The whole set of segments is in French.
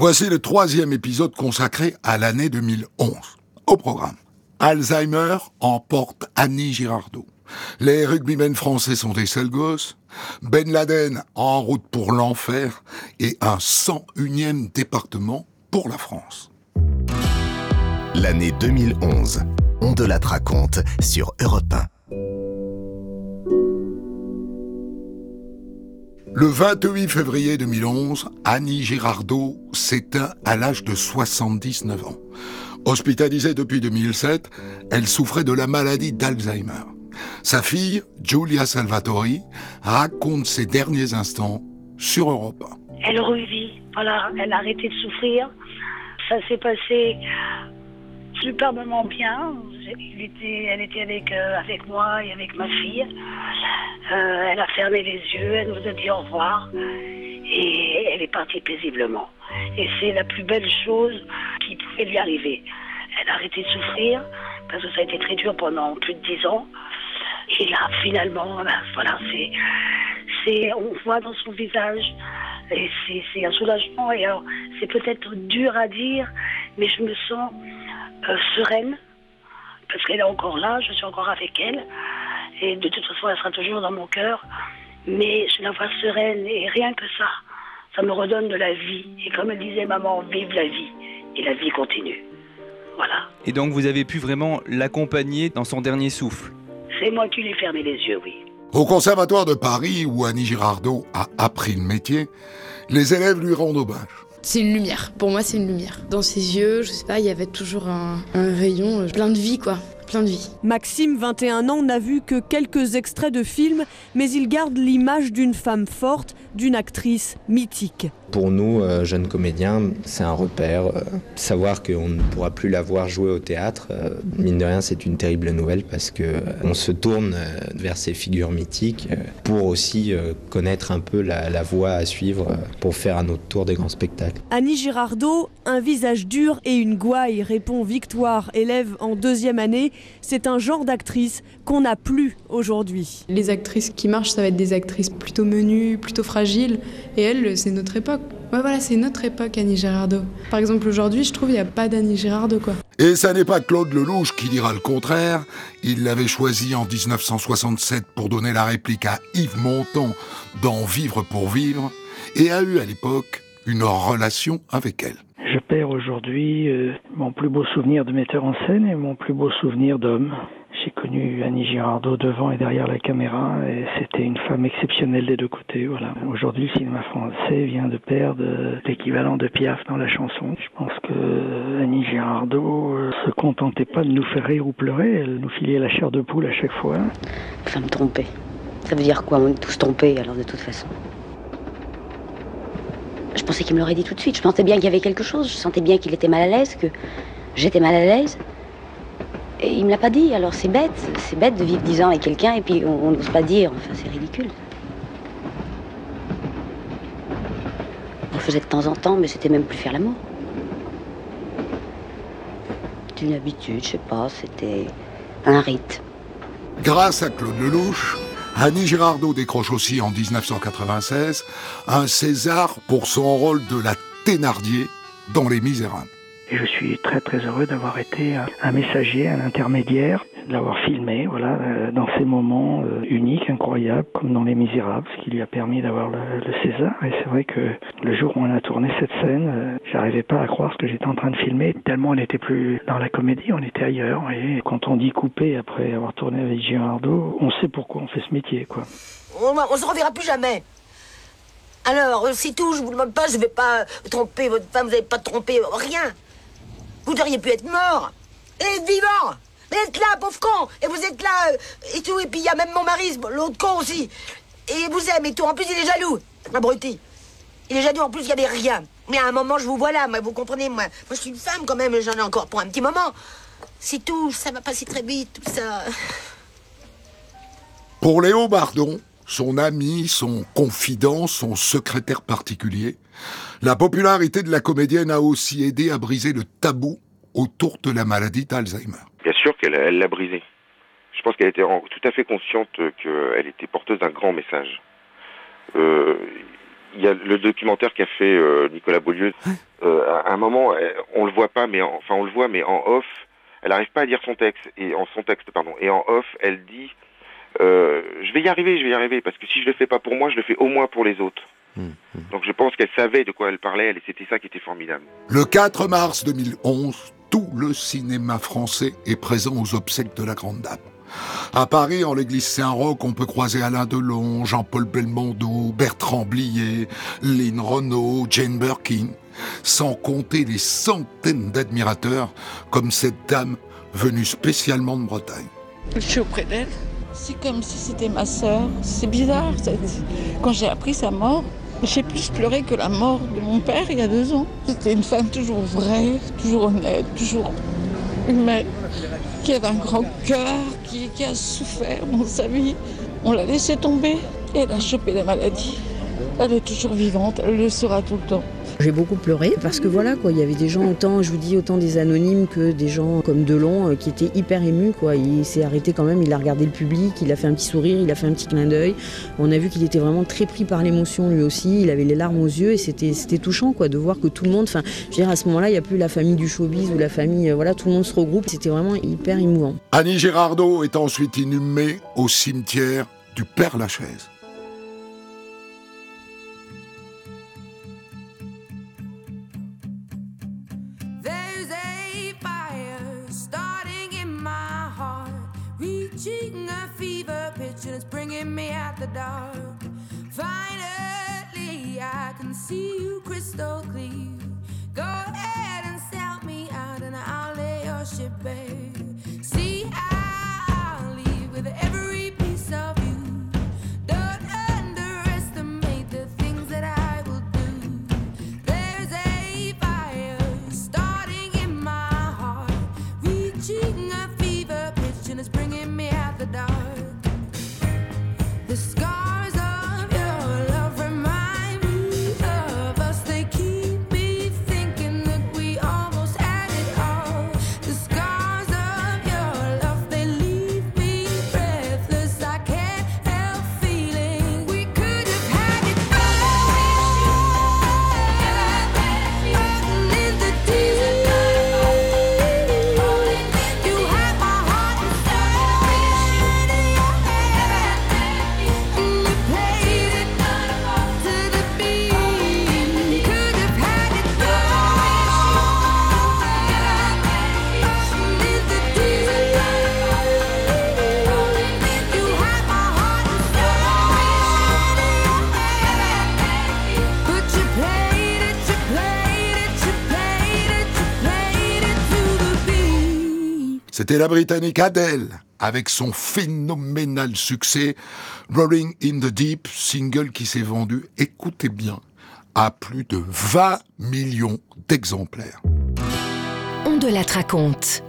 Voici le troisième épisode consacré à l'année 2011. Au programme. Alzheimer emporte Annie Girardot. Les rugbymen français sont des seuls gosses. Ben Laden en route pour l'enfer et un 101e département pour la France. L'année 2011. On de la raconte sur Europe 1. Le 28 février 2011, Annie Girardot s'éteint à l'âge de 79 ans. Hospitalisée depuis 2007, elle souffrait de la maladie d'Alzheimer. Sa fille, Giulia Salvatori, raconte ses derniers instants sur Europe 1. Elle revit, voilà, elle a arrêté de souffrir. Ça s'est passé superbement bien. Elle était, avec, euh, avec moi et avec ma fille. Euh, elle a fermé les yeux, elle nous a dit au revoir et elle est partie paisiblement. Et c'est la plus belle chose qui pouvait lui arriver. Elle a arrêté de souffrir parce que ça a été très dur pendant plus de dix ans. Et là, finalement, ben, voilà, c'est, c'est, on voit dans son visage, et c'est, un soulagement. Et alors, c'est peut-être dur à dire, mais je me sens sereine parce qu'elle est encore là, je suis encore avec elle. Et de toute façon, elle sera toujours dans mon cœur. Mais je la vois sereine et rien que ça, ça me redonne de la vie. Et comme elle disait maman, vive la vie. Et la vie continue. Voilà. Et donc vous avez pu vraiment l'accompagner dans son dernier souffle? C'est moi qui lui ai fermé les yeux, oui. Au Conservatoire de Paris, où Annie Girardot a appris le métier, les élèves lui rendent hommage. C'est une lumière. Pour moi, c'est une lumière. Dans ses yeux, je sais pas, il y avait toujours un, rayon euh, plein de vie, quoi plein de vie. Maxime, 21 ans, n'a vu que quelques extraits de films, mais il garde l'image d'une femme forte, d'une actrice mythique. Pour nous, euh, jeunes comédiens, c'est un repère. Euh, savoir qu'on ne pourra plus la voir jouer au théâtre, euh, mine de rien, c'est une terrible nouvelle parce que on se tourne vers ces figures mythiques pour aussi connaître un peu la, la voie à suivre pour faire à notre tour des grands spectacles. Annie Girardot, un visage dur et une gouaille, répond Victoire, élève en deuxième année. C'est un genre d'actrice qu'on n'a plus aujourd'hui. Les actrices qui marchent, ça va être des actrices plutôt menues, plutôt fragiles. Et elle, c'est notre époque. Ouais, voilà, c'est notre époque, Annie Girardot. Par exemple, aujourd'hui, je trouve qu'il n'y a pas d'Annie Girardot, quoi. Et ça n'est pas Claude Lelouch qui dira le contraire. Il l'avait choisi en 1967 pour donner la réplique à Yves Montand dans Vivre pour vivre et a eu à l'époque une relation avec elle. Je perds aujourd'hui euh, mon plus beau souvenir de metteur en scène et mon plus beau souvenir d'homme. J'ai connu Annie Girardot devant et derrière la caméra et c'était une femme exceptionnelle des deux côtés. Voilà. Aujourd'hui, le cinéma français vient de perdre l'équivalent de Piaf dans la chanson. Je pense que Annie Girardot euh, se contentait pas de nous faire rire ou pleurer, elle nous filait la chair de poule à chaque fois. Femme trompée. Ça veut dire quoi On est tous trompés alors de toute façon? Je pensais qu'il me l'aurait dit tout de suite. Je sentais bien qu'il y avait quelque chose. Je sentais bien qu'il était mal à l'aise, que j'étais mal à l'aise. Et il me l'a pas dit, alors c'est bête, c'est bête de vivre dix ans avec quelqu'un et puis on n'ose pas dire, enfin c'est ridicule. On faisait de temps en temps, mais c'était même plus faire l'amour. C'est une habitude, je sais pas, c'était un rite. Grâce à Claude Lelouch, Annie Girardot décroche aussi en 1996 un César pour son rôle de la Thénardier dans Les Misérables. Je suis très très heureux d'avoir été un messager, un intermédiaire, l'avoir filmé, voilà, euh, dans ces moments euh, uniques, incroyables, comme dans Les Misérables, ce qui lui a permis d'avoir le, César. Et c'est vrai que le jour où on a tourné cette scène, euh, j'arrivais pas à croire ce que j'étais en train de filmer, tellement on n'était plus dans la comédie, on était ailleurs. Et quand on dit couper après avoir tourné avec Girardot, on sait pourquoi on fait ce métier, quoi. On, on se reverra plus jamais. Alors, c'est tout, je vous demande pas, je vais pas tromper votre femme, vous n'avez pas trompé, rien. Vous auriez pu être mort et vivant. Mais êtes là, pauvre con Et vous êtes là, euh, et tout. Et puis il y a même mon mari, l'autre con aussi. Et vous aime et tout. En plus, il est jaloux. Abruti. Il est jaloux, en plus, il n'y avait rien. Mais à un moment, je vous vois là, vous comprenez, moi. Moi, je suis une femme quand même, j'en ai encore pour un petit moment. C'est tout, ça va passer très vite, tout ça. Pour Léo Bardon, son ami, son confident, son secrétaire particulier, la popularité de la comédienne a aussi aidé à briser le tabou autour de la maladie d'Alzheimer. Bien sûr qu'elle l'a brisé. Je pense qu'elle était tout à fait consciente qu'elle était porteuse d'un grand message. Euh, il y a le documentaire qu'a fait euh, Nicolas Beaulieu euh, à un moment, on le voit pas, mais enfin on le voit, mais en off, elle n'arrive pas à dire son texte et en son texte pardon. Et en off, elle dit euh, je vais y arriver, je vais y arriver, parce que si je le fais pas pour moi, je le fais au moins pour les autres. Mmh, mmh. Donc je pense qu'elle savait de quoi elle parlait, et c'était ça qui était formidable. Le 4 mars 2011, tout le cinéma français est présent aux obsèques de la Grande Dame. À Paris, en l'église Saint-Roch, on peut croiser Alain Delon, Jean-Paul Belmondo, Bertrand Blier, Lynn Renault, Jane Birkin, sans compter les centaines d'admirateurs comme cette dame venue spécialement de Bretagne. Je suis auprès d'elle. C'est comme si c'était ma sœur. C'est bizarre. Quand j'ai appris sa mort, j'ai plus pleuré que la mort de mon père il y a deux ans. C'était une femme toujours vraie, toujours honnête, toujours humaine, qui avait un grand cœur, qui, a souffert dans sa vie. On l'a laissé tomber et elle a chopé la maladie. Elle est toujours vivante, elle le sera tout le temps. J'ai beaucoup pleuré parce que voilà quoi, il y avait des gens autant, je vous dis autant des anonymes que des gens comme Delon euh, qui étaient hyper émus quoi. Il s'est arrêté quand même, il a regardé le public, il a fait un petit sourire, il a fait un petit clin d'œil. On a vu qu'il était vraiment très pris par l'émotion lui aussi. Il avait les larmes aux yeux et c'était c'était touchant quoi de voir que tout le monde, enfin, je veux dire à ce moment-là, il n'y a plus la famille du showbiz ou la famille, euh, voilà, tout le monde se regroupe. C'était vraiment hyper émouvant. Annie Girardot est ensuite inhumée au cimetière du Père Lachaise. Dark. Finally, I can see you crystal clear. C'était la Britannique Adele, avec son phénoménal succès Rolling in the Deep, single qui s'est vendu, écoutez bien, à plus de 20 millions d'exemplaires. On de la raconte.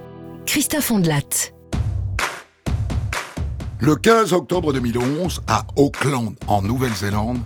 Christophe Ondelat. Le 15 octobre 2011, à Auckland, en Nouvelle-Zélande,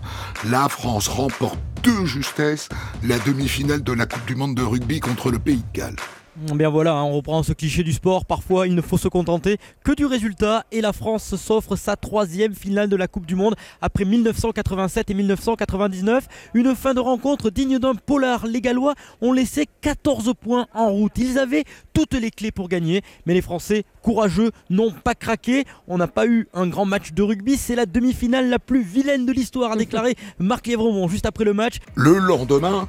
la France remporte de justesse la demi-finale de la Coupe du Monde de rugby contre le Pays de Galles. Bien voilà, hein, on reprend ce cliché du sport. Parfois, il ne faut se contenter que du résultat. Et la France s'offre sa troisième finale de la Coupe du Monde après 1987 et 1999. Une fin de rencontre digne d'un polar. Les Gallois ont laissé 14 points en route. Ils avaient toutes les clés pour gagner. Mais les Français, courageux, n'ont pas craqué. On n'a pas eu un grand match de rugby. C'est la demi-finale la plus vilaine de l'histoire, a déclaré Marc Lévremont juste après le match. Le lendemain,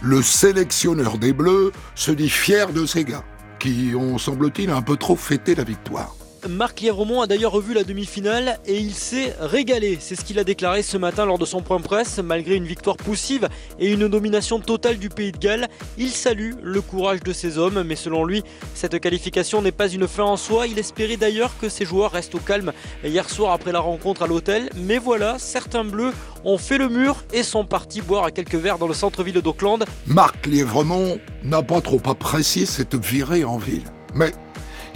le sélectionneur des Bleus se dit fier de ses gars, qui ont, semble-t-il, un peu trop fêté la victoire. Marc Lièvremont a d'ailleurs revu la demi-finale et il s'est régalé. C'est ce qu'il a déclaré ce matin lors de son point presse. Malgré une victoire poussive et une domination totale du pays de Galles, il salue le courage de ses hommes. Mais selon lui, cette qualification n'est pas une fin en soi. Il espérait d'ailleurs que ses joueurs restent au calme hier soir après la rencontre à l'hôtel. Mais voilà, certains bleus ont fait le mur et sont partis boire à quelques verres dans le centre-ville d'Auckland. Marc Lièvremont n'a pas trop apprécié cette virée en ville. Mais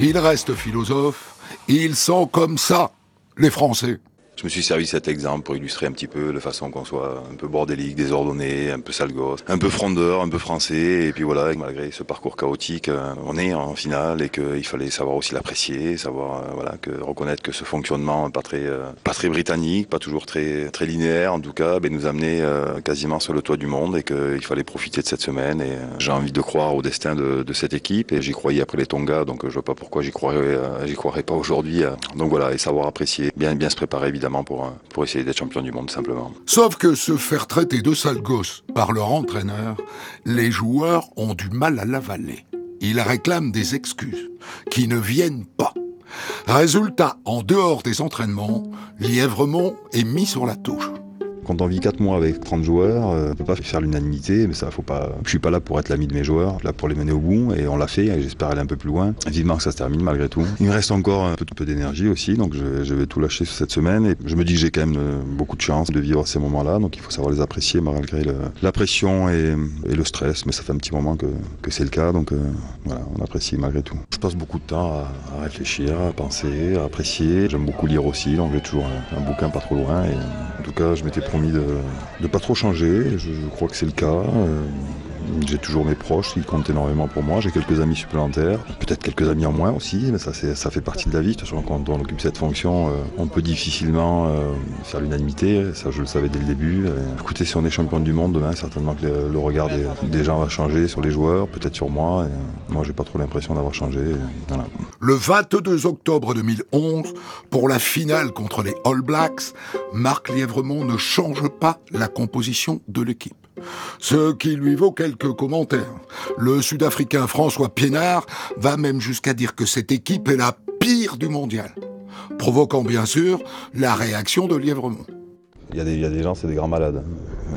il reste philosophe ils sont comme ça, les Français. Je me suis servi de cet exemple pour illustrer un petit peu la façon qu'on soit un peu bordélique, désordonné, un peu sale gosse, un peu frondeur, un peu français. Et puis voilà, malgré ce parcours chaotique, euh, on est en finale et qu'il fallait savoir aussi l'apprécier, savoir euh, voilà que reconnaître que ce fonctionnement pas très euh, pas très britannique, pas toujours très très linéaire en tout cas, ben, nous amenait quasiment sur le toit du monde et qu'il fallait profiter de cette semaine. Et j'ai envie de croire au destin de, de cette équipe et j'y croyais après les Tonga, donc je vois pas pourquoi j'y croirais j'y croirais pas aujourd'hui. Donc voilà, et savoir apprécier, bien bien se préparer évidemment pour euh, pour essayer d'être champion du monde simplement. Sauf que se faire traiter de sale gosse par leur entraîneur, les joueurs ont du mal à l'avaler. Ils réclament des excuses, qui ne viennent pas. Résultat, en dehors des entraînements, Lièvremont est mis sur la touche. Quand on vit 4 mois avec 30 joueurs, euh, on peut pas faire l'unanimité, mais ça faut pas. Je suis pas là pour être l'ami de mes joueurs, là pour les mener au bout et on l'a fait et j'espère aller un peu plus loin. Vivement que ça se termine malgré tout. Il me reste encore un peu, peu d'énergie aussi, donc je, vais tout lâcher cette semaine et je me dis que j'ai quand même euh, beaucoup de chance de vivre ces moments-là, donc il faut savoir les apprécier malgré la pression et, le stress, mais ça fait un petit moment que, c'est le cas, donc euh, voilà, on apprécie malgré tout. Je passe beaucoup de temps à, réfléchir, à penser, à apprécier. J'aime beaucoup lire aussi, donc j'ai toujours un, un bouquin pas trop loin et en tout cas je m'étais promis de ne pas trop changer, je, je crois que c'est le cas. Euh, j'ai toujours mes proches qui comptent énormément pour moi. J'ai quelques amis supplémentaires, peut-être quelques amis en moins aussi, mais ça, ça fait partie de la vie. De toute façon, quand on occupe cette fonction, euh, on peut difficilement euh, faire l'unanimité. Ça, je le savais dès le début. Et, écoutez, si on est champion du monde demain, certainement que le, regard des, gens va changer sur les joueurs, peut-être sur moi. Euh, moi, j'ai pas trop l'impression d'avoir changé. Le 22 octobre 2011, pour la finale contre les All Blacks, Marc Lièvremont ne change pas la composition de l'équipe. Ce qui lui vaut quelques commentaires. Le Sud-Africain François Piénard va même jusqu'à dire que cette équipe est la pire du mondial, provoquant bien sûr la réaction de Lièvremont. Il y, a des, il y a des gens, c'est des grands malades.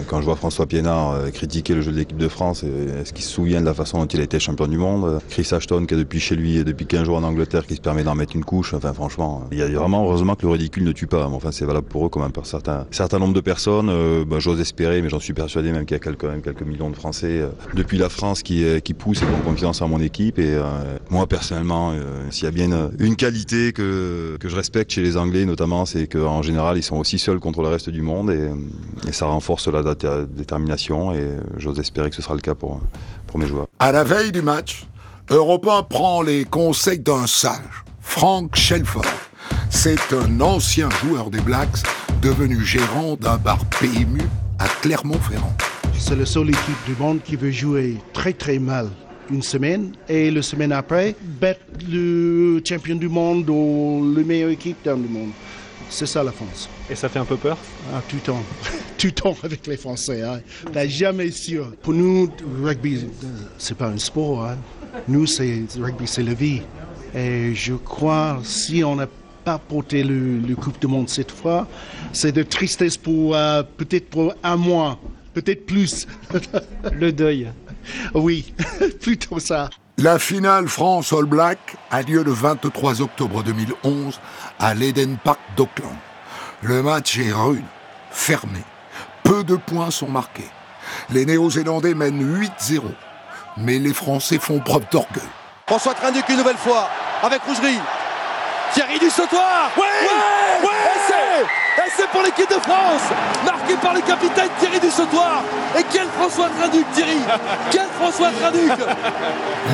Quand je vois François Piénard euh, critiquer le jeu de l'équipe de France, euh, est-ce qu'il se souvient de la façon dont il a été champion du monde Chris Ashton, qui est depuis chez lui et depuis 15 jours en Angleterre, qui se permet d'en mettre une couche. Enfin, franchement, il y a vraiment, heureusement que le ridicule ne tue pas. Enfin, c'est valable pour eux comme un certain, certain nombre de personnes. Euh, bah, J'ose espérer, mais j'en suis persuadé même qu'il y a quelques, même quelques millions de Français euh, depuis la France qui, euh, poussent et qui ont confiance en mon équipe. Et euh, moi, personnellement, euh, s'il y a bien une, une qualité que, que je respecte chez les Anglais, notamment, c'est qu'en général, ils sont aussi seuls contre le reste du monde et, et ça renforce la data- détermination et j'ose espérer que ce sera le cas pour, pour mes joueurs. À la veille du match, Europe 1 prend les conseils d'un sage, Frank Shelford. C'est un ancien joueur des Blacks devenu gérant d'un bar PMU à Clermont-Ferrand. C'est la seule équipe du monde qui veut jouer très très mal une semaine et la semaine après, battre le champion du monde ou la meilleure équipe dans le monde. C'est ça la France. Et ça fait un peu peur? Ah, tout le temps. tout le temps avec les Français. Hein. T'as jamais sûr. Pour nous, le rugby, c'est pas un sport. Hein. Nous, c'est le rugby, c'est la vie. Et je crois, si on n'a pas porté le, le Coupe du Monde cette fois, c'est de tristesse pour euh, peut-être pour un mois, peut-être plus. le deuil. Oui, plutôt ça. La finale France-All Black a lieu le 23 octobre 2011 à l'Eden Park d'Auckland. Le match est rude, fermé. Peu de points sont marqués. Les Néo-Zélandais mènent 8-0. Mais les Français font preuve d'orgueil. François Trinduc une nouvelle fois avec Rougerie. Thierry du sautoir Oui Ouais, Essai Essai pour l'équipe de France Marqué par le capitaine Thierry du sautoir Et quel François Trinduc Thierry Quel François Trinduc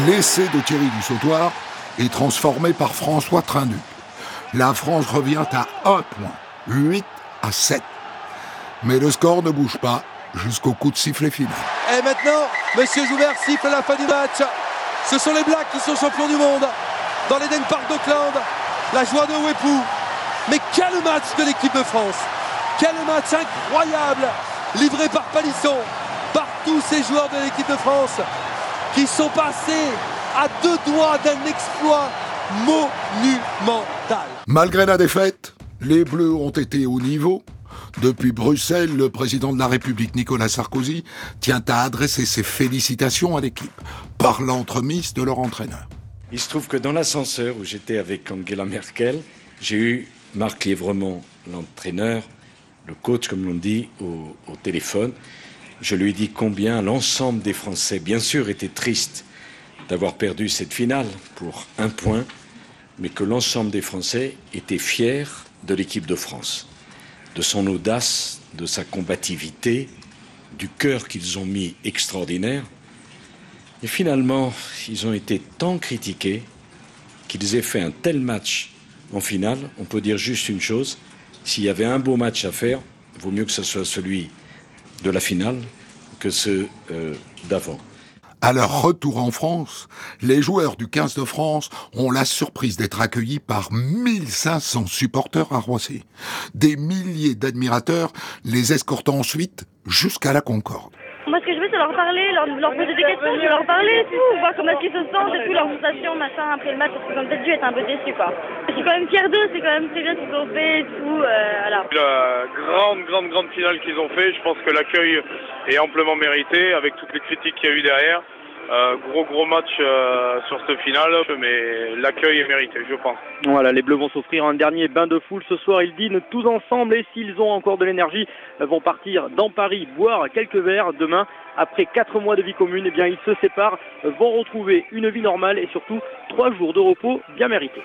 L'essai de Thierry du Sautoir est transformé par François Trinduc. La France revient à 1 point, 8 à 7. Mais le score ne bouge pas jusqu'au coup de sifflet final. Et maintenant, Monsieur Joubert siffle la fin du match. Ce sont les Blacks qui sont champions du monde dans l'Eden Park d'Auckland. La joie de Wepou. Mais quel match de l'équipe de France Quel match incroyable livré par Palisson, par tous ces joueurs de l'équipe de France qui sont passés à deux doigts d'un exploit monumental. Malgré la défaite, les Bleus ont été au niveau. Depuis Bruxelles, le président de la République Nicolas Sarkozy tient à adresser ses félicitations à l'équipe par l'entremise de leur entraîneur. Il se trouve que dans l'ascenseur où j'étais avec Angela Merkel, j'ai eu Marc Lièvremont, l'entraîneur, le coach comme l'on dit, au, au téléphone. Je lui ai dit combien l'ensemble des Français, bien sûr, étaient tristes d'avoir perdu cette finale pour un point, mais que l'ensemble des Français étaient fiers de l'équipe de France. de son audace, de sa combativité, du cœur qu'ils ont mis extraordinaire. Et finalement, ils ont été tant critiqués qu'ils aient fait un tel match en finale. On peut dire juste une chose, s'il y avait un beau match à faire, il vaut mieux que ce soit celui de la finale que ceux euh, d'avant. À leur retour en France, les joueurs du 15 de France ont la surprise d'être accueillis par 1500 supporters à Roissy. Des milliers d'admirateurs les escortent ensuite jusqu'à la Concorde. Moi, ce que je veux, c'est leur parler, leur, leur poser des questions, je veux leur parler, tout, voir comment est-ce qu'ils se sentent et tout, leur sensation, machin, après le match, parce qu'ils ont peut-être dû être un peu déçus, quoi. Je suis quand même fier d'eux, c'est quand même très bien ce qu'ils ont fait et tout, euh, voilà. La grande, grande, grande finale qu'ils ont fait, je pense que l'accueil est amplement mérité, avec toutes les critiques qu'il y a eu derrière. Euh, gros, gros match euh, sur ce finale, mais l'accueil est mérité, je pense. Voilà, les Bleus vont s'offrir un dernier bain de foule ce soir. Ils dînent tous ensemble et s'ils ont encore de l'énergie, vont partir dans Paris boire quelques verres demain. Après quatre mois de vie commune, eh bien ils se séparent, vont retrouver une vie normale et surtout trois jours de repos bien mérités.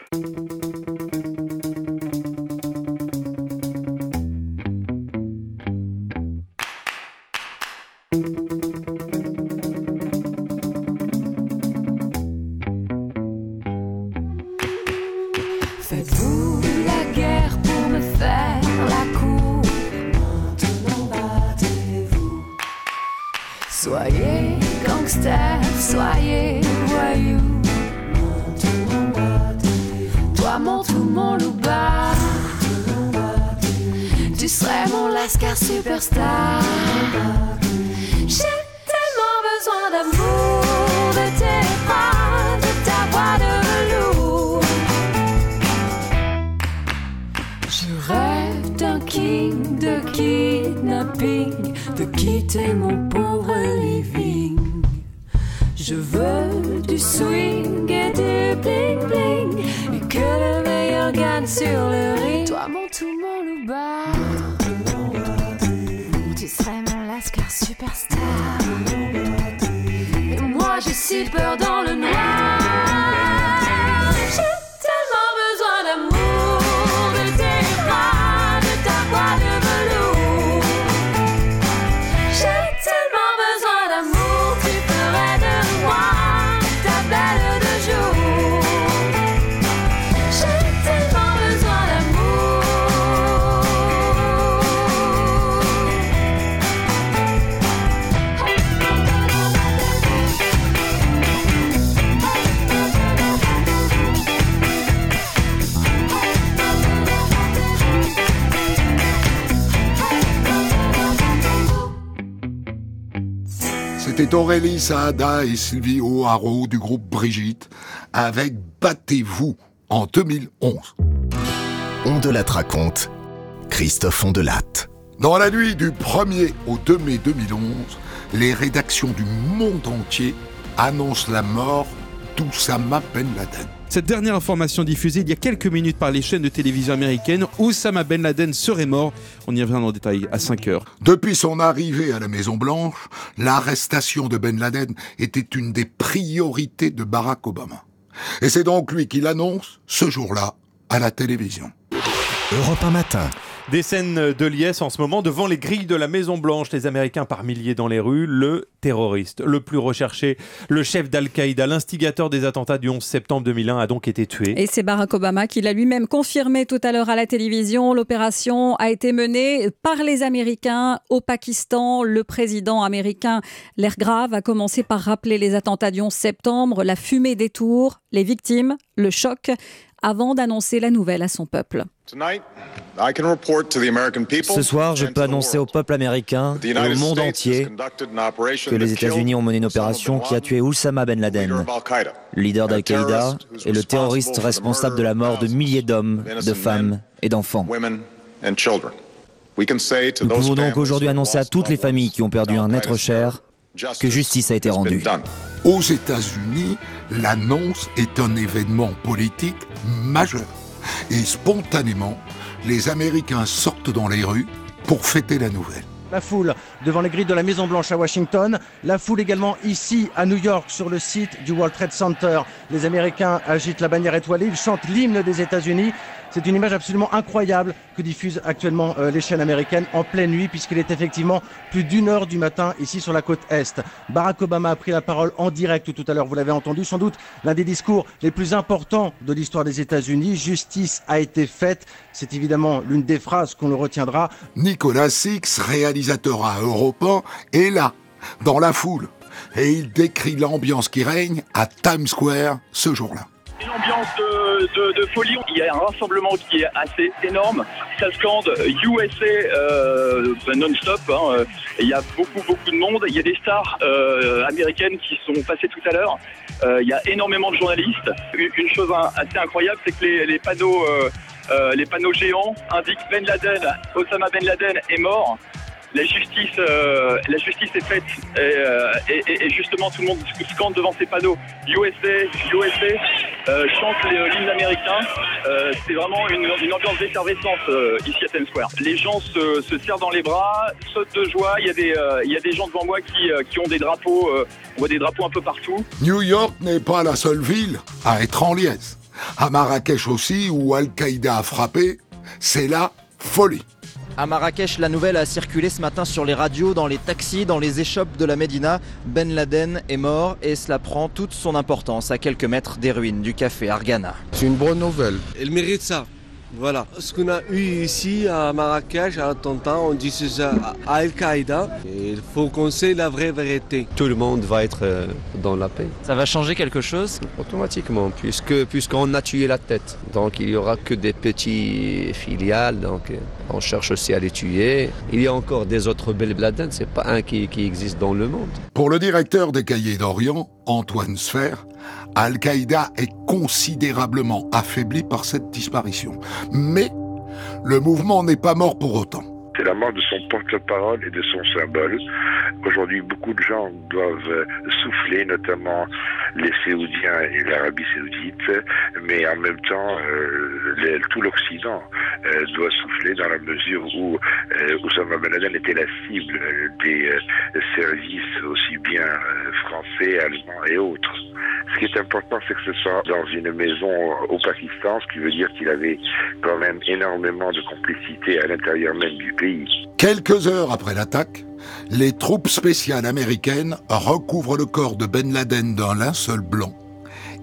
C'était Aurélie Saada et Sylvie O'Haraud du groupe Brigitte avec Battez-vous en 2011. On de la raconte, Christophe Ondelatte. Dans la nuit du 1er au 2 mai 2011, les rédactions du monde entier annoncent la mort d'Oussama Ben Laden. Cette dernière information diffusée il y a quelques minutes par les chaînes de télévision américaines, Oussama Ben Laden serait mort. On y revient en détail à 5 heures. Depuis son arrivée à la Maison Blanche, l'arrestation de Ben Laden était une des priorités de Barack Obama. Et c'est donc lui qui l'annonce ce jour-là à la télévision. Europe 1 matin. Des scènes de liesse en ce moment devant les grilles de la Maison Blanche, les Américains par milliers dans les rues, le terroriste, le plus recherché, le chef d'Al-Qaïda, l'instigateur des attentats du 11 septembre 2001 a donc été tué. Et c'est Barack Obama qui l'a lui-même confirmé tout à l'heure à la télévision. L'opération a été menée par les Américains au Pakistan. Le président américain, l'air grave, a commencé par rappeler les attentats du 11 septembre, la fumée des tours, les victimes, le choc, avant d'annoncer la nouvelle à son peuple. Ce soir, je peux annoncer au peuple américain et au monde entier que les États-Unis ont mené une opération qui a tué Oussama Ben Laden, le leader d'Al-Qaïda et le terroriste responsable de la mort de milliers d'hommes, de femmes et d'enfants. Nous pouvons donc aujourd'hui annoncer à toutes les familles qui ont perdu un être cher que justice a été rendue. Aux États-Unis, l'annonce est un événement politique majeur. Et spontanément, les Américains sortent dans les rues pour fêter la nouvelle. La foule devant les grilles de la Maison Blanche à Washington, la foule également ici à New York sur le site du World Trade Center. Les Américains agitent la bannière étoilée, ils chantent l'hymne des États-Unis C'est une image absolument incroyable que diffusent actuellement euh, les chaînes américaines en pleine nuit, puisqu'il est effectivement plus d'une heure du matin ici sur la côte Est. Barack Obama a pris la parole en direct tout à l'heure, vous l'avez entendu, sans doute l'un des discours les plus importants de l'histoire des États-Unis. Justice a été faite. C'est évidemment l'une des phrases qu'on le retiendra. Nicolas Six, réalisateur à Europe 1, est là, dans la foule. Et il décrit l'ambiance qui règne à Times Square ce jour-là. Une ambiance de, de- folie. Il y a un rassemblement qui est assez énorme. Ça scande USA euh, non-stop. hein. Il y a beaucoup, beaucoup de monde. Il y a des stars euh, américaines qui sont passées tout à l'heure. Euh, il y a énormément de journalistes. Une chose assez incroyable, c'est que les, les panneaux, les panneaux géants indiquent Ben Laden, Osama Ben Laden est mort. La justice, euh, la justice est faite et, euh, et- et- justement tout le monde scande devant ces panneaux. USA, USA, euh, chante les- l'hymne américain. Euh, c'est vraiment une, une ambiance d'effervescence euh, ici à Times Square. Les gens se, se serrent dans les bras, sautent de joie. Il y a des, euh, il y a des gens devant moi qui, qui ont des drapeaux. on voit des drapeaux un peu partout. New York n'est pas la seule ville à être en liesse. À Marrakech aussi, où Al-Qaïda a frappé, c'est la folie. À Marrakech, la nouvelle a circulé ce matin sur les radios, dans les taxis, dans les échoppes de la Médina. Ben Laden est mort et cela prend toute son importance à quelques mètres des ruines du café Argana. C'est une bonne nouvelle. Elle mérite ça. Voilà. Ce qu'on a eu ici à Marrakech, à Tontin, on dit c'est ça à Al-Qaïda. Il faut qu'on sait la vraie vérité. Tout le monde va être euh, dans la paix. Ça va changer quelque chose? Automatiquement, puisque puisqu'on a tué la tête. Donc il y aura que des petits filiales. Donc euh, on cherche aussi à les tuer. Il y a encore des autres Ben Laden. C'est pas un qui, qui existe dans le monde. Pour le directeur des Cahiers d'Orient, Antoine Sfer, Al-Qaïda est considérablement affaibli par cette disparition. Mais le mouvement n'est pas mort pour autant. C'est la mort de son porte-parole et de son symbole. Aujourd'hui, beaucoup de gens doivent souffler, notamment les Saoudiens et l'Arabie Saoudite, mais en même temps, euh, tout l'Occident euh, doit souffler dans la mesure où euh, Oussama Ben Laden était la cible des euh, services aussi bien français, allemands et autres. Ce qui est important, c'est que ce soit dans une maison au Pakistan, ce qui veut dire qu'il avait quand même énormément de complicité à l'intérieur même du pays. Quelques heures après l'attaque, les troupes spéciales américaines recouvrent le corps de Ben Laden d'un linceul blanc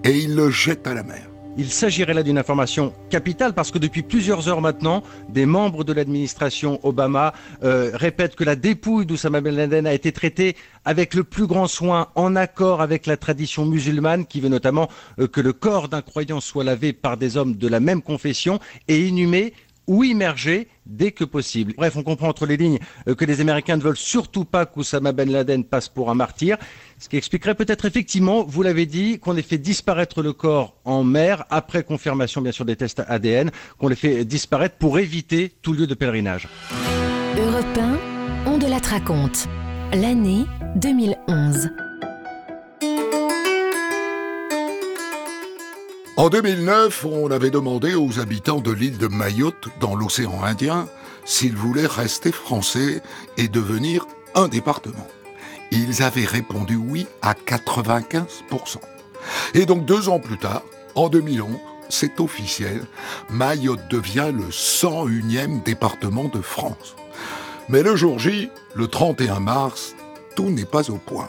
et ils le jettent à la mer. Il s'agirait là d'une information capitale parce que depuis plusieurs heures maintenant, des membres de l'administration Obama euh, répètent que la dépouille d'Oussama Ben Laden a été traitée avec le plus grand soin, en accord avec la tradition musulmane qui veut notamment euh, que le corps d'un croyant soit lavé par des hommes de la même confession et inhumé ou immergé dès que possible. Bref, on comprend entre les lignes euh, que les Américains ne veulent surtout pas qu'Oussama Ben Laden passe pour un martyr, ce qui expliquerait peut-être effectivement, vous l'avez dit, qu'on ait fait disparaître le corps en mer, après confirmation bien sûr des tests ADN, qu'on les fait disparaître pour éviter tout lieu de pèlerinage. Europe 1, on de la raconte. L'année 2011. En 2009, on avait demandé aux habitants de l'île de Mayotte, dans l'océan Indien, s'ils voulaient rester français et devenir un département. Ils avaient répondu oui à 95%. Et donc deux ans plus tard, en 2011, c'est officiel, Mayotte devient le 101e département de France. Mais le jour J, le 31 mars, tout n'est pas au point.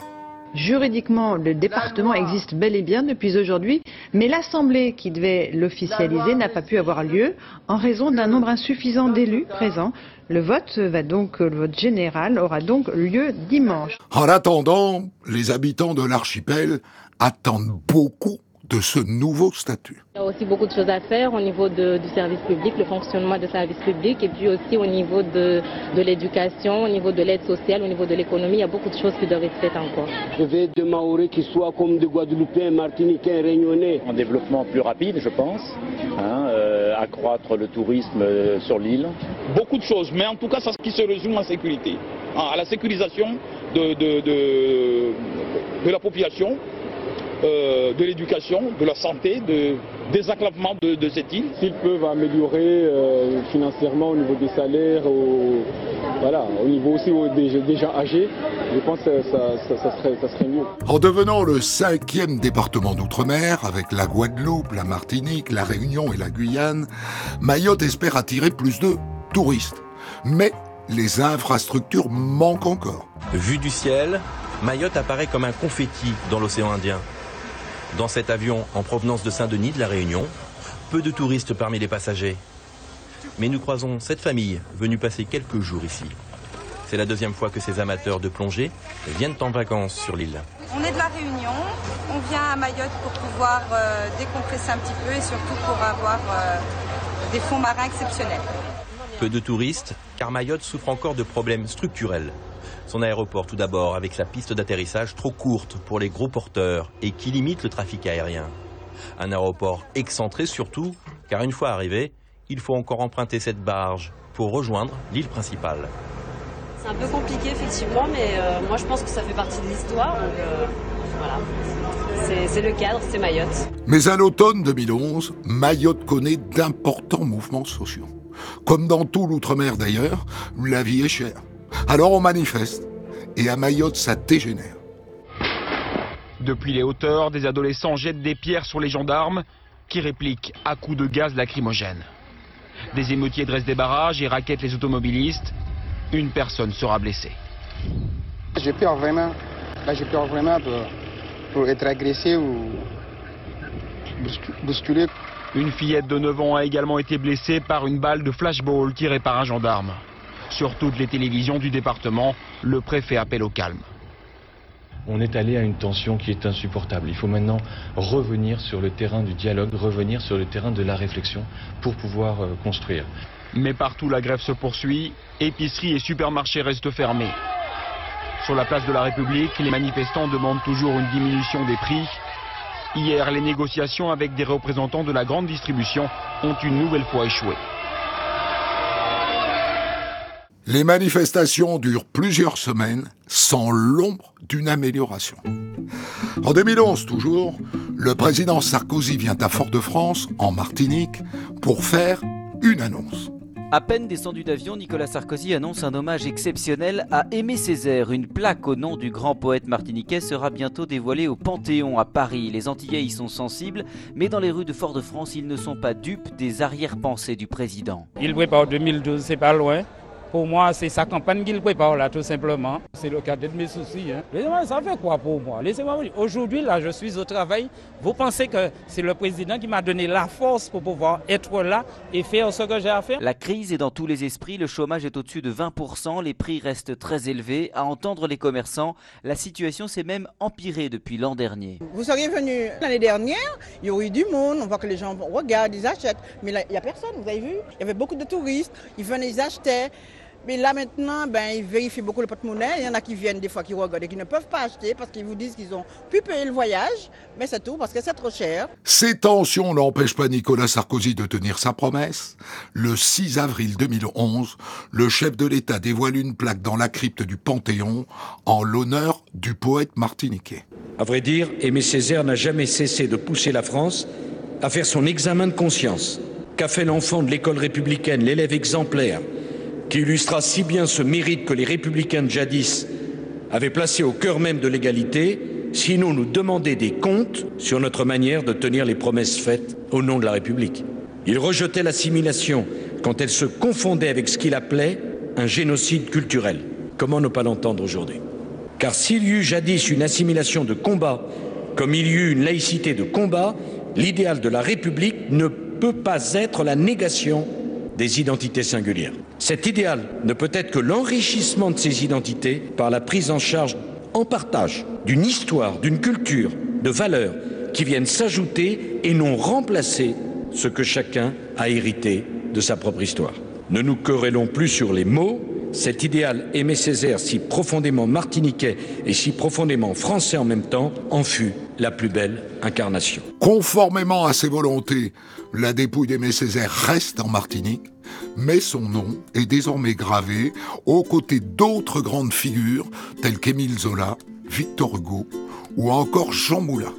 Juridiquement, le département existe bel et bien depuis aujourd'hui, mais l'Assemblée qui devait l'officialiser n'a pas pu avoir lieu en raison d'un nombre insuffisant d'élus présents. Le vote va donc, le vote général aura donc lieu dimanche. En attendant, les habitants de l'archipel attendent beaucoup de ce nouveau statut. Il y a aussi beaucoup de choses à faire au niveau de- du service public, le fonctionnement du service public, et puis aussi au niveau de, de l'éducation, au niveau de l'aide sociale, au niveau de l'économie. Il y a beaucoup de choses qui doivent être faites encore. Je veux des Maoris qui soient comme des Guadeloupéens, Martiniquais, Réunionnais. Un développement plus rapide, je pense, hein, euh, accroître le tourisme euh, sur l'île. beaucoup de choses, mais en tout cas, ça qui se résume en sécurité, à la sécurisation de, de, de, de la population, euh, de l'éducation, de la santé, de désenclavement de, de cette île. S'ils peuvent améliorer euh, financièrement au niveau des salaires, au, voilà, au niveau aussi des, des gens âgés, je pense que ça, ça, serait, ça serait mieux. En devenant le cinquième département d'outre-mer, avec la Guadeloupe, la Martinique, la Réunion et la Guyane, Mayotte espère attirer plus de touristes. Mais les infrastructures manquent encore. Vu du ciel, Mayotte apparaît comme un confetti dans l'océan Indien. Dans cet avion en provenance de Saint-Denis de la Réunion, peu de touristes parmi les passagers. Mais nous croisons cette famille venue passer quelques jours ici. C'est la deuxième fois que ces amateurs de plongée viennent en vacances sur l'île. On est de la Réunion, on vient à Mayotte pour pouvoir euh, décompresser un petit peu et surtout pour avoir euh, des fonds marins exceptionnels. Peu de touristes, car Mayotte souffre encore de problèmes structurels. Son aéroport tout d'abord, avec sa piste d'atterrissage trop courte pour les gros porteurs et qui limite le trafic aérien. Un aéroport excentré surtout, car une fois arrivé, il faut encore emprunter cette barge pour rejoindre l'île principale. C'est un peu compliqué effectivement, mais euh, moi je pense que ça fait partie de l'histoire. Donc euh, voilà, c'est le cadre, c'est Mayotte. Mais à l'automne 2011, Mayotte connaît d'importants mouvements sociaux. Comme dans tout l'outre-mer d'ailleurs, la vie est chère. Alors on manifeste. Et à Mayotte, ça dégénère. Depuis les hauteurs, des adolescents jettent des pierres sur les gendarmes qui répliquent à coups de gaz lacrymogène. Des émeutiers dressent des barrages et raquettent les automobilistes. Une personne sera blessée. J'ai peur vraiment. Là, j'ai peur vraiment pour, pour être agressé ou bousculé. Une fillette de 9 ans a également été blessée par une balle de flashball tirée par un gendarme. Sur toutes les télévisions du département, le préfet appelle au calme. On est allé à une tension qui est insupportable. Il faut maintenant revenir sur le terrain du dialogue, revenir sur le terrain de la réflexion pour pouvoir euh, construire. Mais partout la grève se poursuit, épiceries et supermarchés restent fermés. Sur la place de la République, les manifestants demandent toujours une diminution des prix. Hier, les négociations avec des représentants de la grande distribution ont une nouvelle fois échoué. Les manifestations durent plusieurs semaines sans l'ombre d'une amélioration. En 2011 toujours, le président Sarkozy vient à Fort-de-France, en Martinique, pour faire une annonce. À peine descendu d'avion, Nicolas Sarkozy annonce un hommage exceptionnel à Aimé Césaire. Une plaque au nom du grand poète martiniquais sera bientôt dévoilée au Panthéon à Paris. Les Antillais y sont sensibles, mais dans les rues de Fort-de-France, ils ne sont pas dupes des arrière-pensées du président. Il prépare 2012, c'est pas loin. Pour moi, c'est sa campagne qu'il prépare là, tout simplement. C'est le cadet de mes soucis. Hein. Laissez-moi, ça fait quoi pour moi? Laissez-moi Aujourd'hui, là, je suis au travail. Vous pensez que c'est le président qui m'a donné la force pour pouvoir être là et faire ce que j'ai à faire? La crise est dans tous les esprits. Le chômage est au-dessus de 20%. Les prix restent très élevés. À entendre les commerçants, la situation s'est même empirée depuis l'an dernier. Vous seriez venu l'année dernière, il y aurait eu du monde. On voit que les gens regardent, ils achètent. Mais là, il n'y a personne, vous avez vu? Il y avait beaucoup de touristes. Ils venaient, ils achetaient. Mais là maintenant, ben, ils vérifient beaucoup le porte-monnaie. Il y en a qui viennent des fois qui regardent et qui ne peuvent pas acheter parce qu'ils vous disent qu'ils ont pu payer le voyage, mais c'est tout parce que c'est trop cher. Ces tensions n'empêchent pas Nicolas Sarkozy de tenir sa promesse. Le 6 avril 2011, le chef de l'État dévoile une plaque dans la crypte du Panthéon en l'honneur du poète martiniquais. À vrai dire, Aimé Césaire n'a jamais cessé de pousser la France à faire son examen de conscience. Qu'a fait l'enfant de l'école républicaine, l'élève exemplaire qui illustra si bien ce mérite que les républicains de jadis avaient placé au cœur même de l'égalité, sinon nous demander des comptes sur notre manière de tenir les promesses faites au nom de la République. Il rejetait l'assimilation quand elle se confondait avec ce qu'il appelait un génocide culturel. Comment ne pas l'entendre aujourd'hui? Car s'il y eut jadis une assimilation de combat, comme il y eut une laïcité de combat, l'idéal de la République ne peut pas être la négation des identités singulières. Cet idéal ne peut être que l'enrichissement de ces identités par la prise en charge en partage d'une histoire, d'une culture, de valeurs qui viennent s'ajouter et non remplacer ce que chacun a hérité de sa propre histoire. Ne nous querellons plus sur les mots. Cet idéal Aimé Césaire, si profondément martiniquais et si profondément français en même temps, en fut la plus belle incarnation. Conformément à ses volontés, la dépouille d'Aimé Césaire reste en Martinique, mais son nom est désormais gravé aux côtés d'autres grandes figures telles qu'Émile Zola, Victor Hugo ou encore Jean Moulin.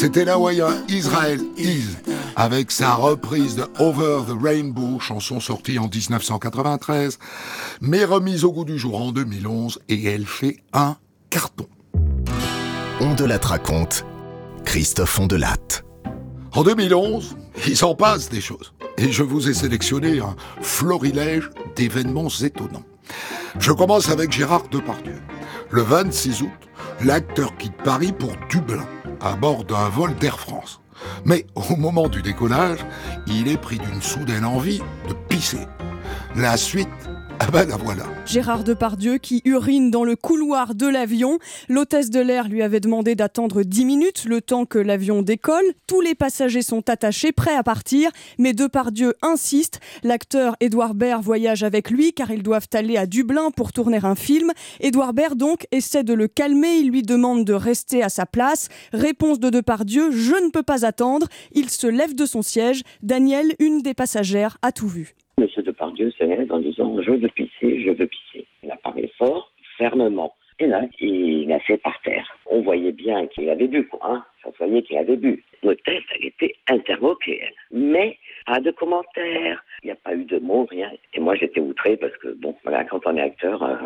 C'était l'hawaïen Israel Is avec sa reprise de Over the Rainbow, chanson sortie en 1993, mais remise au goût du jour en 2011 et elle fait un carton. On de la raconte, Christophe Ondelatte. En 2011, il s'en passe des choses. Et je vous ai sélectionné un florilège d'événements étonnants. Je commence avec Gérard Depardieu. Le 26 août, l'acteur quitte Paris pour Dublin, à bord d'un vol d'Air France. Mais au moment du décollage, il est pris d'une soudaine envie de pisser. La suite, Gérard Depardieu qui urine dans le couloir de l'avion. L'hôtesse de l'air lui avait demandé d'attendre 10 minutes, le temps que l'avion décolle. Tous les passagers sont attachés, prêts à partir, mais Depardieu insiste. L'acteur Édouard Baird voyage avec lui car ils doivent aller à Dublin pour tourner un film. Édouard Baird donc essaie de le calmer, il lui demande de rester à sa place. Réponse de Depardieu, je ne peux pas attendre. Il se lève de son siège. Daniel, une des passagères, a tout vu. Monsieur Depardieu se lève en disant Je veux pisser, je veux pisser. Il a parlé fort, fermement. Et là, il a fait par terre. On voyait bien qu'il avait bu, quoi. Hein Ça voyait qu'il avait bu. L'hôtesse, elle était interloquée, elle. Mais pas de commentaires. Il n'y a pas eu de mots, rien. Et moi, j'étais outré parce que, bon, voilà, quand on est acteur, euh,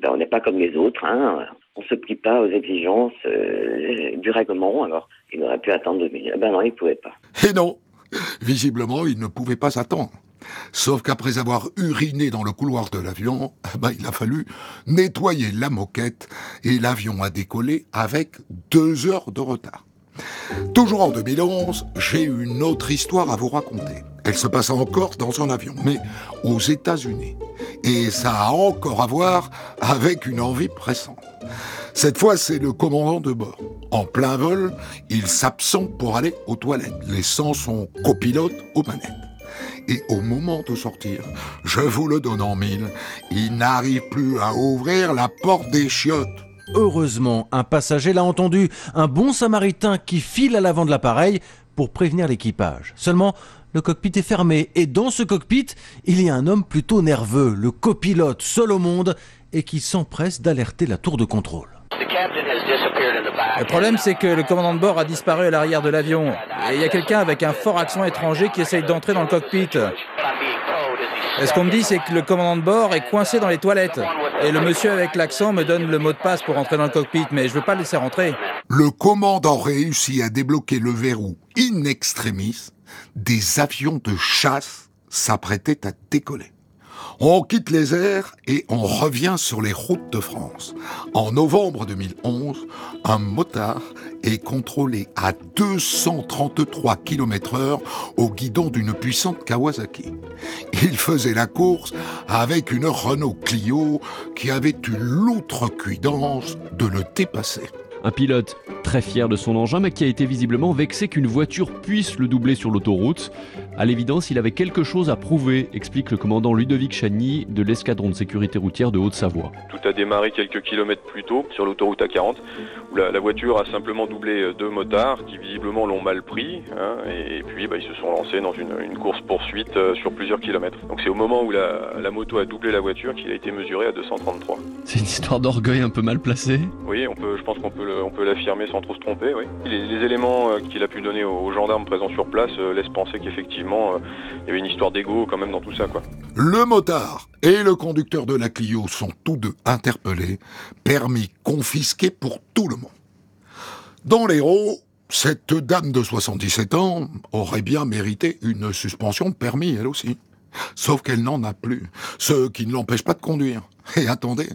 ben, on n'est pas comme les autres. Hein. On se plie pas aux exigences euh, du règlement. Alors, il aurait pu attendre deux minutes. Ben non, il ne pouvait pas. Et non, visiblement, il ne pouvait pas s'attendre. Sauf qu'après avoir uriné dans le couloir de l'avion, ben, il a fallu nettoyer la moquette et l'avion a décollé avec deux heures de retard. Toujours en 2011, j'ai une autre histoire à vous raconter. Elle se passe encore dans un avion, mais aux États-Unis. Et ça a encore à voir avec une envie pressante. Cette fois, c'est le commandant de bord. En plein vol, il s'absente pour aller aux toilettes, laissant son copilote aux manettes. Et au moment de sortir, je vous le donne en mille, il n'arrive plus à ouvrir la porte des chiottes. Heureusement, un passager l'a entendu, un bon samaritain qui file à l'avant de l'appareil pour prévenir l'équipage. Seulement, le cockpit est fermé et dans ce cockpit, il y a un homme plutôt nerveux, le copilote seul au monde et qui s'empresse d'alerter la tour de contrôle. Le problème, c'est que le commandant de bord a disparu à l'arrière de l'avion. Et il y a quelqu'un avec un fort accent étranger qui essaye d'entrer dans le cockpit. Et ce qu'on me dit, c'est que le commandant de bord est coincé dans les toilettes. Et le monsieur avec l'accent me donne le mot de passe pour entrer dans le cockpit, mais je veux pas le laisser rentrer. Le commandant réussit à débloquer le verrou in extremis. Des avions de chasse s'apprêtaient à décoller. On quitte les airs et on revient sur les routes de France. En novembre 2011, un motard est contrôlé à 233 km heure au guidon d'une puissante Kawasaki. Il faisait la course avec une Renault Clio qui avait eu l'outrecuidance de le dépasser. Un pilote très fier de son engin, mais qui a été visiblement vexé qu'une voiture puisse le doubler sur l'autoroute. À l'évidence, il avait quelque chose à prouver, explique le commandant Ludovic Chagny de l'escadron de sécurité routière de Haute-Savoie. Tout a démarré quelques kilomètres plus tôt sur l'autoroute A40, où la, la, voiture a simplement doublé deux motards qui visiblement l'ont mal pris, hein, et, puis bah, ils se sont lancés dans une, une course-poursuite euh, sur plusieurs kilomètres. Donc c'est au moment où la, la, moto a doublé la voiture qu'il a été mesuré à 233. C'est une histoire d'orgueil un peu mal placée Oui, on peut, je pense qu'on peut on peut l'affirmer sans trop se tromper. Oui. Les, éléments euh, qu'il a pu donner aux gendarmes présents sur place euh, laissent penser qu'effectivement, euh, il y avait une histoire d'ego quand même dans tout ça. Le motard et le conducteur de la Clio sont tous deux interpellés, permis confisqués pour tout le monde. Dans l'Hérault, cette dame de 77 ans aurait bien mérité une suspension de permis, elle aussi. Sauf qu'elle n'en a plus, ce qui ne l'empêche pas de conduire. Et attendez,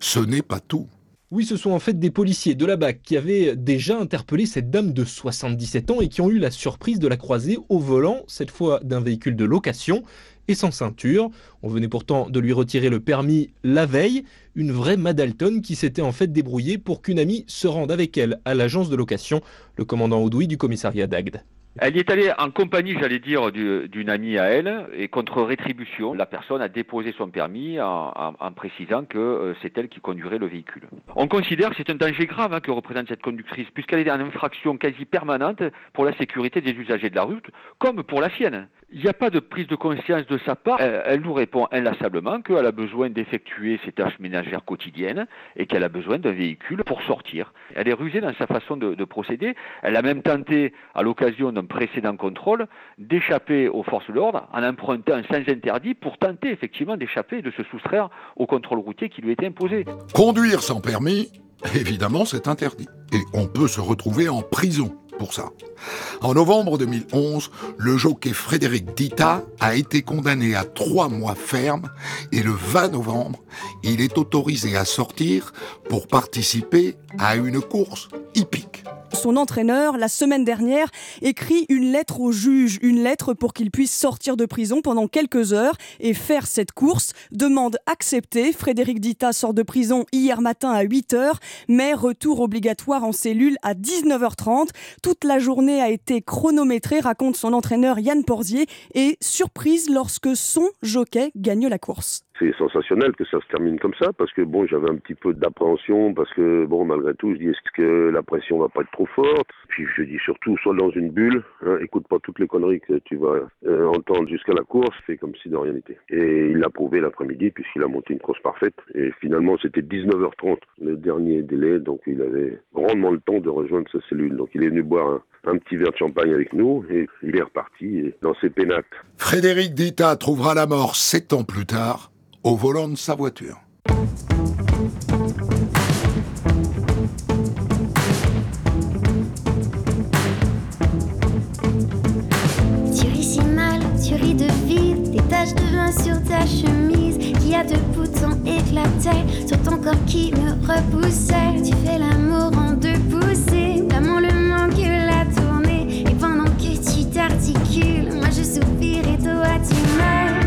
ce n'est pas tout. Oui, ce sont en fait des policiers de la BAC qui avaient déjà interpellé cette dame de 77 ans et qui ont eu la surprise de la croiser au volant, cette fois d'un véhicule de location et sans ceinture. On venait pourtant de lui retirer le permis la veille, une vraie Madalton qui s'était en fait débrouillée pour qu'une amie se rende avec elle à l'agence de location, le commandant Audouy du commissariat d'Agde. Elle y est allée en compagnie, j'allais dire, d'une amie à elle, et contre rétribution, la personne a déposé son permis en, précisant que euh, c'est elle qui conduirait le véhicule. On considère que c'est un danger grave hein, que représente cette conductrice, puisqu'elle est en infraction quasi permanente pour la sécurité des usagers de la route, comme pour la sienne. Il n'y a pas de prise de conscience de sa part. Elle, nous répond inlassablement qu'elle a besoin d'effectuer ses tâches ménagères quotidiennes et qu'elle a besoin d'un véhicule pour sortir. Elle est rusée dans sa façon de, de procéder. Elle a même tenté, à l'occasion d'un précédent contrôle, d'échapper aux forces de l'ordre en empruntant sans interdit pour tenter effectivement d'échapper et de se soustraire au contrôle routier qui lui était imposé. Conduire sans permis, évidemment, c'est interdit. Et on peut se retrouver en prison pour ça. En novembre 2011, le jockey Frédéric Dita a été condamné à trois mois ferme et le 20 novembre, il est autorisé à sortir pour participer à une course hippique son entraîneur, la semaine dernière, écrit une lettre au juge, une lettre pour qu'il puisse sortir de prison pendant quelques heures et faire cette course. Demande acceptée. Frédéric Dita sort de prison hier matin à 8h, mais retour obligatoire en cellule à 19h30. Toute la journée a été chronométrée, raconte son entraîneur Yann Porzier, et surprise lorsque son jockey gagne la course c'est sensationnel que ça se termine comme ça parce que bon j'avais un petit peu d'appréhension parce que bon malgré tout je dis est-ce que la pression va pas être trop forte? Puis je dis surtout sois dans une bulle hein, écoute pas toutes les conneries que tu vas euh, entendre jusqu'à la course fais comme si de rien n'était. Et il l'a prouvé l'après-midi puisqu'il a monté une course parfaite. Et finalement c'était 19h30 le dernier délai donc il avait grandement le temps de rejoindre sa cellule. Donc il est venu boire un, petit verre de champagne avec nous et il est reparti dans ses pénates. Frédéric Dita trouvera la mort sept ans plus tard au volant de sa voiture. Tu ris si mal, tu ris de vide, des taches de vin sur ta chemise, qui a deux boutons éclatés sur ton corps qui me repoussait. Tu fais l'amour en deux poussées, l'amour le manque la tournée, et pendant que tu t'articules, moi je soupire et toi tu meurs.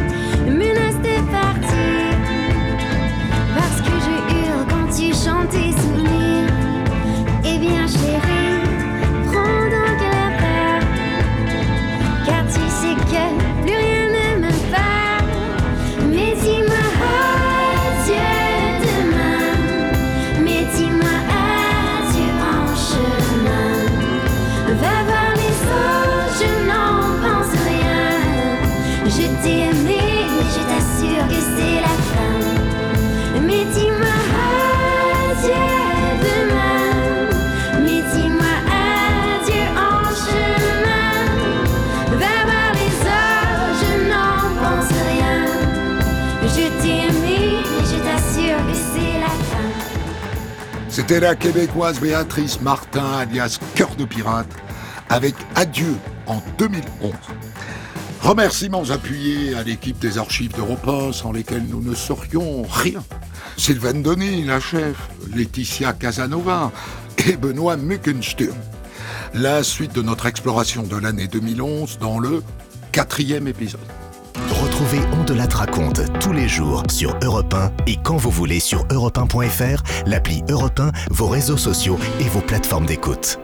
C'était la québécoise Béatrice Martin, alias Cœur de Pirate, avec Adieu en 2011. Remerciements appuyés à l'équipe des archives d'Europe 1 sans lesquelles nous ne serions rien. Sylvain Denis, la chef, Laetitia Casanova et Benoît Muckensturm. La suite de notre exploration de l'année 2011 dans le quatrième épisode. Retrouvez On de la raconte tous les jours sur Europe 1 et quand vous voulez sur europe1.fr, l'appli Europe 1, vos réseaux sociaux et vos plateformes d'écoute.